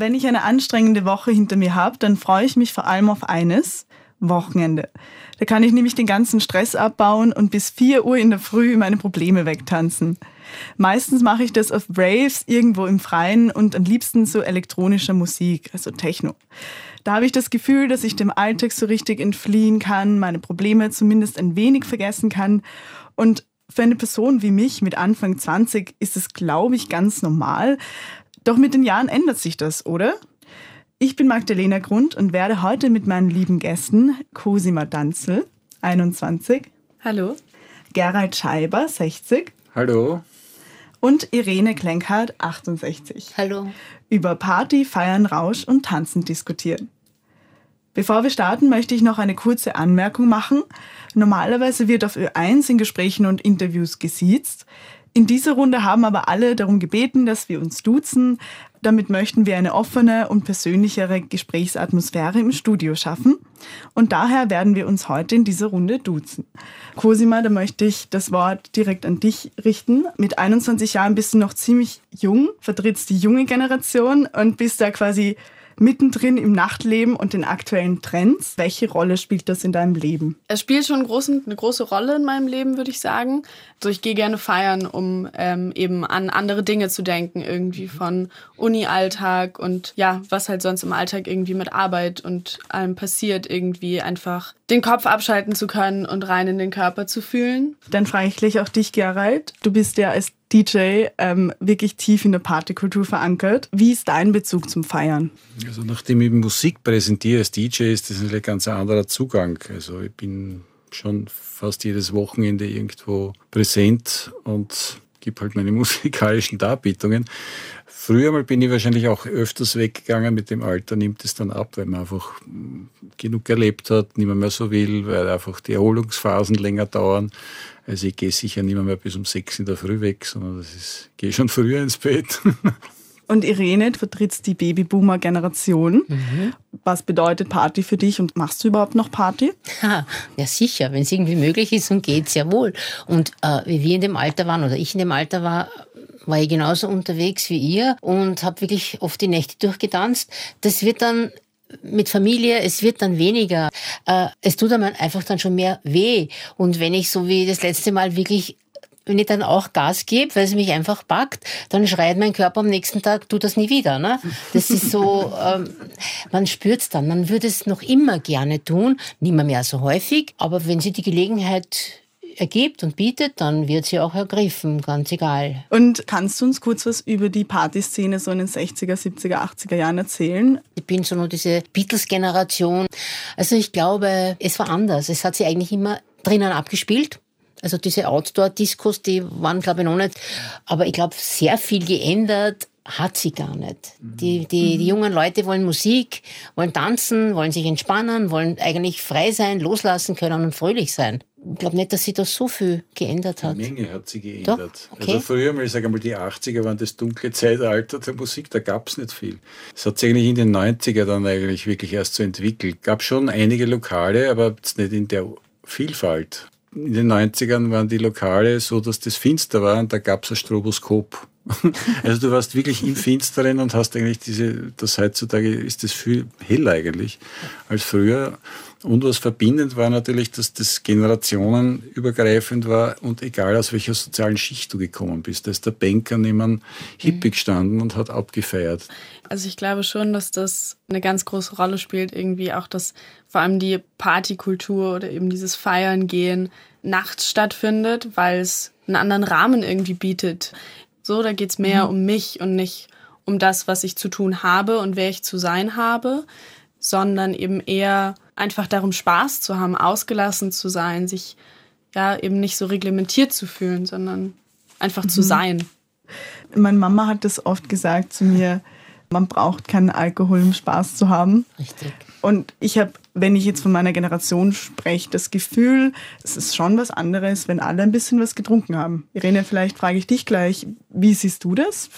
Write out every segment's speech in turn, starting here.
Wenn ich eine anstrengende Woche hinter mir habe, dann freue ich mich vor allem auf eines, Wochenende. Da kann ich nämlich den ganzen Stress abbauen und bis 4 Uhr in der Früh meine Probleme wegtanzen. Meistens mache ich das auf Raves irgendwo im Freien und am liebsten so elektronischer Musik, also Techno. Da habe ich das Gefühl, dass ich dem Alltag so richtig entfliehen kann, meine Probleme zumindest ein wenig vergessen kann. Und für eine Person wie mich mit Anfang 20 ist es, glaube ich, ganz normal. Doch mit den Jahren ändert sich das, oder? Ich bin Magdalena Grund und werde heute mit meinen lieben Gästen Cosima Danzel, 21. Hallo. Gerald Scheiber, 60. Hallo. Und Irene Klenkhardt, 68. Hallo. Über Party, Feiern, Rausch und Tanzen diskutieren. Bevor wir starten, möchte ich noch eine kurze Anmerkung machen. Normalerweise wird auf Ö1 in Gesprächen und Interviews gesiezt. In dieser Runde haben aber alle darum gebeten, dass wir uns duzen. Damit möchten wir eine offene und persönlichere Gesprächsatmosphäre im Studio schaffen. Und daher werden wir uns heute in dieser Runde duzen. Cosima, da möchte ich das Wort direkt an dich richten. Mit 21 Jahren bist du noch ziemlich jung, vertrittst die junge Generation und bist da quasi mittendrin im Nachtleben und den aktuellen Trends. Welche Rolle spielt das in deinem Leben? Es spielt schon großen, eine große Rolle in meinem Leben, würde ich sagen. Also ich gehe gerne feiern, um ähm, eben an andere Dinge zu denken, irgendwie von Uni-Alltag und ja, was halt sonst im Alltag irgendwie mit Arbeit und allem passiert, irgendwie einfach den Kopf abschalten zu können und rein in den Körper zu fühlen. Dann frage ich gleich auch dich, Gerald. Du bist ja als DJ ähm, wirklich tief in der Partykultur verankert. Wie ist dein Bezug zum Feiern? Also nachdem ich Musik präsentiere als DJ, ist das ein ganz anderer Zugang. Also ich bin schon fast jedes Wochenende irgendwo präsent und gebe halt meine musikalischen Darbietungen. Früher mal bin ich wahrscheinlich auch öfters weggegangen. Mit dem Alter nimmt es dann ab, weil man einfach genug erlebt hat, nicht mehr, mehr so will, weil einfach die Erholungsphasen länger dauern. Also ich gehe sicher nicht mehr, mehr bis um sechs in der Früh weg, sondern das ist, gehe schon früher ins Bett. Und Irene, du vertrittst die Babyboomer-Generation. Mhm. Was bedeutet Party für dich und machst du überhaupt noch Party? Ja, ja sicher, wenn es irgendwie möglich ist und geht, sehr wohl. Und äh, wie wir in dem Alter waren oder ich in dem Alter war, war ich genauso unterwegs wie ihr und habe wirklich oft die Nächte durchgetanzt. Das wird dann mit Familie, es wird dann weniger. Äh, es tut einem einfach dann schon mehr weh. Und wenn ich so wie das letzte Mal wirklich wenn ich dann auch Gas gebe, weil es mich einfach packt, dann schreit mein Körper am nächsten Tag, tu das nie wieder. Ne? Das ist so, ähm, man spürt es dann. Man würde es noch immer gerne tun, nicht mehr, so häufig, aber wenn sie die Gelegenheit ergibt und bietet, dann wird sie auch ergriffen, ganz egal. Und kannst du uns kurz was über die Partyszene so in den 60er, 70er, 80er Jahren erzählen? Ich bin so nur diese Beatles-Generation. Also ich glaube, es war anders. Es hat sie eigentlich immer drinnen abgespielt. Also diese Outdoor-Diskos, die waren, glaube ich, noch nicht. Aber ich glaube, sehr viel geändert hat sie gar nicht. Die, die, die jungen Leute wollen Musik, wollen tanzen, wollen sich entspannen, wollen eigentlich frei sein, loslassen können und fröhlich sein. Ich glaube nicht, dass sie da so viel geändert hat. Die Menge hat sie geändert. Okay. Also früher mal, ich sage mal, die 80er waren das dunkle Zeitalter der Musik, da gab es nicht viel. Es hat sich eigentlich in den 90er dann eigentlich wirklich erst so entwickelt. Gab schon einige Lokale, aber nicht in der Vielfalt. In den 90ern waren die Lokale so, dass das finster war und da gab es ein Stroboskop. Also du warst wirklich im Finsteren und hast eigentlich diese, das heutzutage ist das viel heller eigentlich als früher. Und was verbindend war natürlich, dass das generationenübergreifend war und egal aus welcher sozialen Schicht du gekommen bist. Da ist der Banker neben Hippie gestanden und hat abgefeiert. Also ich glaube schon, dass das eine ganz große Rolle spielt, irgendwie auch, dass vor allem die Partykultur oder eben dieses Feiern gehen nachts stattfindet, weil es einen anderen Rahmen irgendwie bietet. So, da geht's mehr mhm. um mich und nicht um das, was ich zu tun habe und wer ich zu sein habe, sondern eben eher einfach darum, Spaß zu haben, ausgelassen zu sein, sich ja eben nicht so reglementiert zu fühlen, sondern einfach mhm. zu sein. Meine Mama hat das oft gesagt zu mir, man braucht keinen Alkohol, um Spaß zu haben. Richtig. Und ich habe wenn ich jetzt von meiner Generation spreche, das Gefühl, es ist schon was anderes, wenn alle ein bisschen was getrunken haben. Irene, vielleicht frage ich dich gleich, wie siehst du das?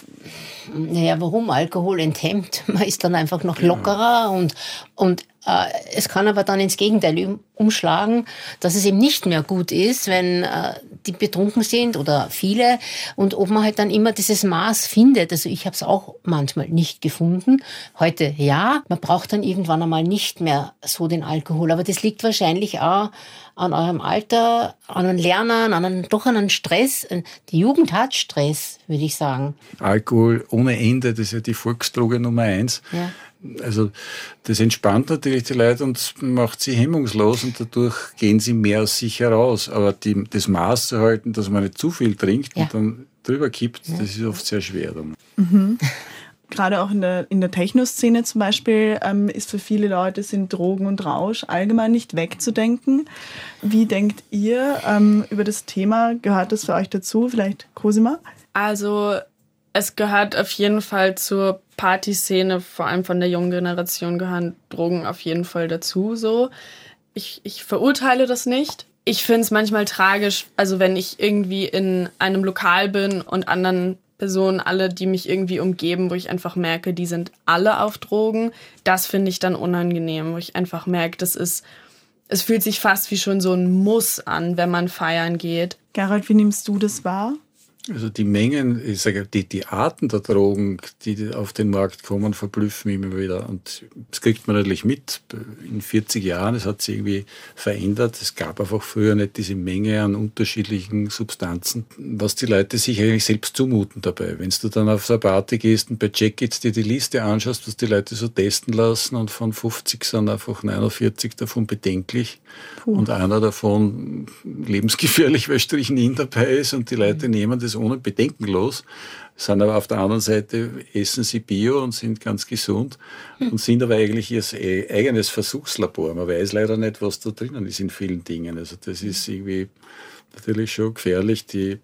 Naja, warum? Alkohol enthemmt. Man ist dann einfach noch lockerer und, und äh, es kann aber dann ins Gegenteil umschlagen, dass es eben nicht mehr gut ist, wenn äh, die betrunken sind oder viele und ob man halt dann immer dieses Maß findet. Also ich habe es auch manchmal nicht gefunden. Heute ja, man braucht dann irgendwann einmal nicht mehr so den Alkohol. Aber das liegt wahrscheinlich auch an eurem Alter, an den Lernern, an einen, doch an einen Stress. Die Jugend hat Stress, würde ich sagen. Alkohol ohne Ende, das ist ja die Volksdroge Nummer eins. Ja. Also das entspannt natürlich die Leute und macht sie hemmungslos und dadurch gehen sie mehr aus sich heraus. Aber die, das Maß zu halten, dass man nicht zu viel trinkt ja. und dann drüber kippt, ja. das ist oft sehr schwer. Dann. Mhm. Gerade auch in der, in der Techno-Szene zum Beispiel ähm, ist für viele Leute sind Drogen und Rausch allgemein nicht wegzudenken. Wie denkt ihr ähm, über das Thema? Gehört das für euch dazu? Vielleicht Cosima? Also es gehört auf jeden Fall zur Partyszene, vor allem von der jungen Generation, gehören Drogen auf jeden Fall dazu. So, ich, ich verurteile das nicht. Ich finde es manchmal tragisch, also wenn ich irgendwie in einem Lokal bin und anderen Personen, alle, die mich irgendwie umgeben, wo ich einfach merke, die sind alle auf Drogen, das finde ich dann unangenehm, wo ich einfach merke, das ist, es fühlt sich fast wie schon so ein Muss an, wenn man feiern geht. Gerald, wie nimmst du das wahr? Also die Mengen, ich sage, die, die Arten der Drogen, die auf den Markt kommen, verblüffen immer wieder. Und das kriegt man natürlich mit. In 40 Jahren, es hat sich irgendwie verändert. Es gab einfach früher nicht diese Menge an unterschiedlichen Substanzen, was die Leute sich eigentlich selbst zumuten dabei. Wenn du dann auf eine Party gehst und bei Jackets dir die Liste anschaust, was die Leute so testen lassen und von 50 sind einfach 49 davon bedenklich Puh. und einer davon lebensgefährlich, weil Strychnin dabei ist und die Leute mhm. nehmen das ohne bedenkenlos, sind aber auf der anderen Seite, essen sie Bio und sind ganz gesund und sind aber eigentlich ihr eigenes Versuchslabor. Man weiß leider nicht, was da drinnen ist in vielen Dingen. Also das ist irgendwie natürlich schon gefährlich. Die,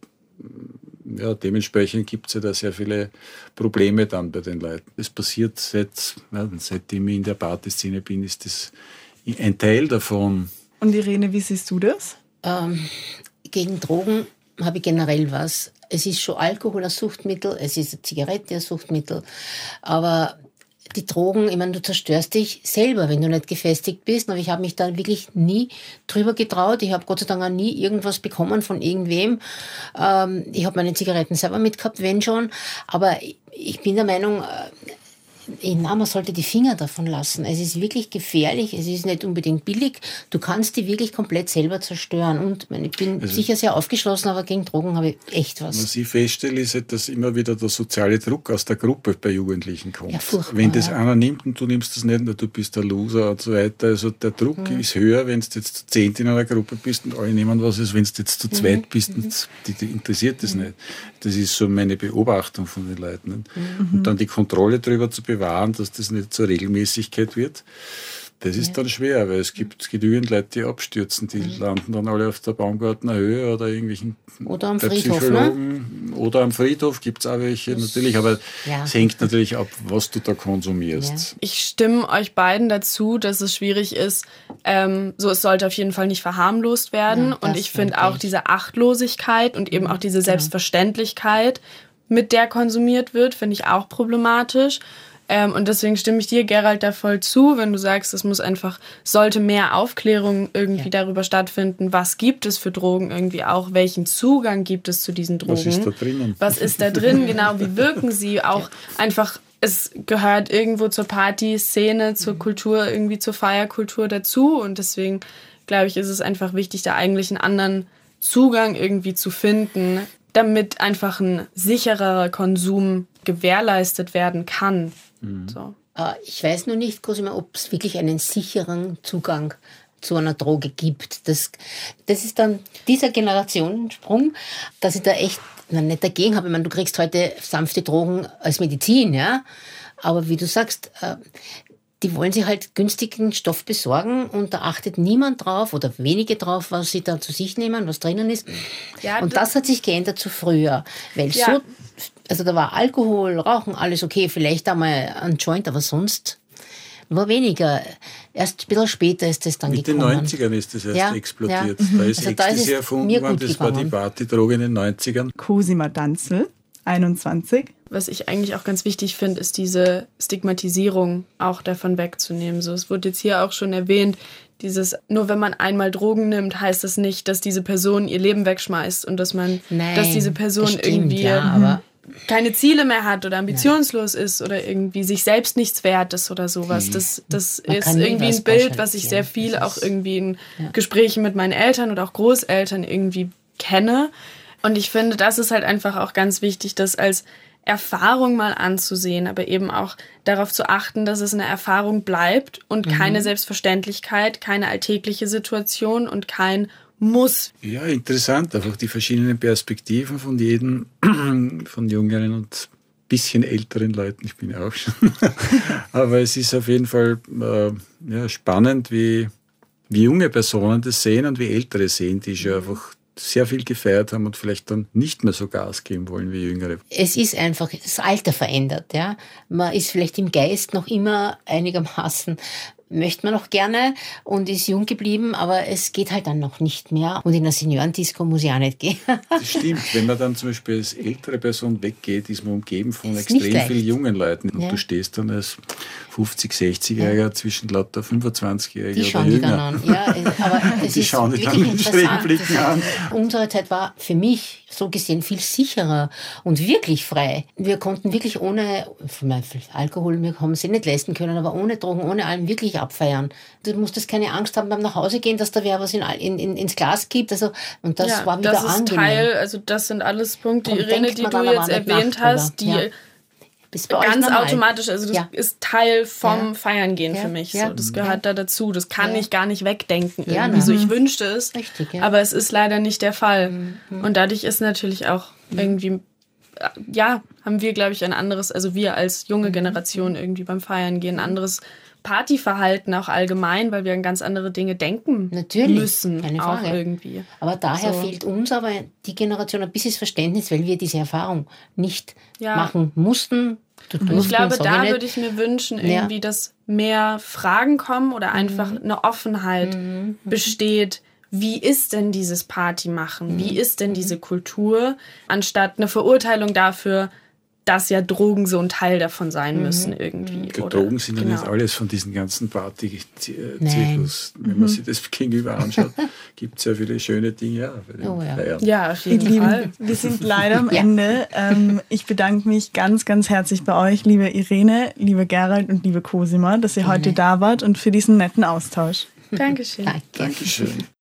ja, dementsprechend gibt es ja da sehr viele Probleme dann bei den Leuten. Das passiert seit, ja, seitdem ich in der Partyszene bin, ist das ein Teil davon. Und Irene, wie siehst du das? Ähm, gegen Drogen habe ich generell was. Es ist schon Alkohol ein Suchtmittel, es ist eine Zigarette ein Suchtmittel, aber die Drogen, ich meine, du zerstörst dich selber, wenn du nicht gefestigt bist. Aber ich habe mich da wirklich nie drüber getraut. Ich habe Gott sei Dank auch nie irgendwas bekommen von irgendwem. Ähm, ich habe meine Zigaretten selber mitgehabt, wenn schon. Aber ich bin der Meinung, äh, na, man sollte die Finger davon lassen. Es ist wirklich gefährlich, es ist nicht unbedingt billig. Du kannst die wirklich komplett selber zerstören. Und ich bin also, sicher sehr aufgeschlossen, aber gegen Drogen habe ich echt was. Was ich feststelle, ist, halt, dass immer wieder der soziale Druck aus der Gruppe bei Jugendlichen kommt. Ja, wenn das ja. einer nimmt und du nimmst das nicht, du bist der Loser und so weiter. Also der Druck mhm. ist höher, wenn du jetzt zu zehnt in einer Gruppe bist und alle nehmen was, als wenn du jetzt zu zweit mhm. bist und mhm. die, die interessiert das mhm. nicht. Das ist so meine Beobachtung von den Leuten. Mhm. Und dann die Kontrolle darüber zu bewahren, dass das nicht zur Regelmäßigkeit wird. Das ist ja. dann schwer, weil es gibt genügend Leute, die abstürzen, die mhm. landen dann alle auf der Baumgartner Höhe oder irgendwelchen oder am Friedhof, ne? Oder am Friedhof gibt es auch welche das natürlich, aber ja. es hängt natürlich ab, was du da konsumierst. Ja. Ich stimme euch beiden dazu, dass es schwierig ist, ähm, so es sollte auf jeden Fall nicht verharmlost werden und ich finde auch diese Achtlosigkeit und eben auch diese genau. Selbstverständlichkeit, mit der konsumiert wird, finde ich auch problematisch. Ähm, und deswegen stimme ich dir, Gerald, da voll zu, wenn du sagst, es muss einfach, sollte mehr Aufklärung irgendwie ja. darüber stattfinden, was gibt es für Drogen irgendwie auch, welchen Zugang gibt es zu diesen Drogen. Was ist da drinnen? Was ist da drin, genau, wie wirken sie auch ja. einfach es gehört irgendwo zur Partyszene, zur mhm. Kultur, irgendwie zur Feierkultur dazu. Und deswegen, glaube ich, ist es einfach wichtig, da eigentlich einen anderen Zugang irgendwie zu finden, damit einfach ein sicherer Konsum gewährleistet werden kann. Mhm. So. Äh, ich weiß nur nicht, Cosima, ob es wirklich einen sicheren Zugang zu einer Droge gibt. Das, das ist dann dieser Generationensprung, dass ich da echt na, nicht dagegen habe. Ich meine, du kriegst heute sanfte Drogen als Medizin, ja. Aber wie du sagst, äh, die wollen sich halt günstigen Stoff besorgen und da achtet niemand drauf oder wenige drauf, was sie da zu sich nehmen, was drinnen ist. Ja, und das hat sich geändert zu früher, weil ja. so also da war Alkohol, Rauchen, alles okay, vielleicht einmal ein Joint, aber sonst Nur weniger. Erst ein bisschen später ist das dann Mit gekommen. Mit den 90ern ist das erst ja, explodiert. Ja. Da ist also Ecstasy da ist erfunden worden, das gegangen. war die Partydroge in den 90ern. Cosima Danzel, 21. Was ich eigentlich auch ganz wichtig finde, ist diese Stigmatisierung auch davon wegzunehmen. So, es wurde jetzt hier auch schon erwähnt, dieses, nur wenn man einmal Drogen nimmt, heißt das nicht, dass diese Person ihr Leben wegschmeißt und dass man, Nein, dass diese Person stimmt, irgendwie ja, keine Ziele mehr hat oder ambitionslos ja. ist oder irgendwie sich selbst nichts wert ist oder sowas. Das, das ist irgendwie ein Bild, was ich sehr viel auch irgendwie in ja. Gesprächen mit meinen Eltern oder auch Großeltern irgendwie kenne. Und ich finde, das ist halt einfach auch ganz wichtig, das als Erfahrung mal anzusehen, aber eben auch darauf zu achten, dass es eine Erfahrung bleibt und mhm. keine Selbstverständlichkeit, keine alltägliche Situation und kein Muss. Ja, interessant, einfach die verschiedenen Perspektiven von jedem, von jüngeren und bisschen älteren Leuten, ich bin ja auch schon. aber es ist auf jeden Fall äh, ja, spannend, wie, wie junge Personen das sehen und wie ältere sehen, die schon einfach sehr viel gefeiert haben und vielleicht dann nicht mehr so Gas geben wollen wie Jüngere. Es ist einfach das Alter verändert. Ja? Man ist vielleicht im Geist noch immer einigermaßen möchte man noch gerne und ist jung geblieben, aber es geht halt dann noch nicht mehr. Und in der Seniorendisco muss ich auch nicht gehen. das stimmt. Wenn man dann zum Beispiel als ältere Person weggeht, ist man umgeben von extrem vielen jungen Leuten. Und ja. du stehst dann als 50, 60-Jähriger ja. zwischen lauter 25-Jährigen Die schauen die dann an. Ja, aber es die ist schauen die dann Blicken an. Unsere Zeit war für mich so gesehen viel sicherer und wirklich frei. Wir konnten wirklich ohne Alkohol, wir haben es nicht leisten können, aber ohne Drogen, ohne allem wirklich abfeiern. Du musstest keine Angst haben beim Nachhausegehen, dass da wer was in, in, in, ins Glas gibt. Also, und das ja, war wieder das ist angenehm. Teil, also das sind alles Punkte, Irene, die du jetzt erwähnt hast, die ja. ganz automatisch, also das ja. ist Teil vom Feiern gehen für mich. So, das gehört da dazu. Das kann ich gar nicht wegdenken. Irgendwie. So, ich wünschte es, Richtig, aber es ist leider nicht der Fall. Mhm. Und dadurch ist natürlich auch irgendwie ja, haben wir, glaube ich, ein anderes, also wir als junge mhm. Generation irgendwie beim Feiern gehen, ein anderes Partyverhalten auch allgemein, weil wir an ganz andere Dinge denken Natürlich, müssen. Keine Frage. Auch irgendwie. Aber daher so. fehlt uns aber die Generation ein bisschen Verständnis, weil wir diese Erfahrung nicht ja. machen mussten. Ich glaube, da würde ich mir wünschen, irgendwie, ja. dass mehr Fragen kommen oder einfach mhm. eine Offenheit mhm. besteht. Wie ist denn dieses Party machen? Wie mhm. ist denn diese Kultur? Anstatt eine Verurteilung dafür, dass ja Drogen so ein Teil davon sein mhm. müssen irgendwie. Die Drogen sind genau. ja nicht genau. alles von diesen ganzen Party-Zyklus. Wenn man mhm. sich das gegenüber anschaut, gibt es ja viele schöne Dinge ja, oh, ja. ja, auf jeden Lieben, Fall. Wir sind leider am Ende. Ähm, ich bedanke mich ganz, ganz herzlich bei euch, liebe Irene, liebe Gerald und liebe Cosima, dass ihr heute da wart und für diesen netten Austausch. Dankeschön. Danke. Dankeschön.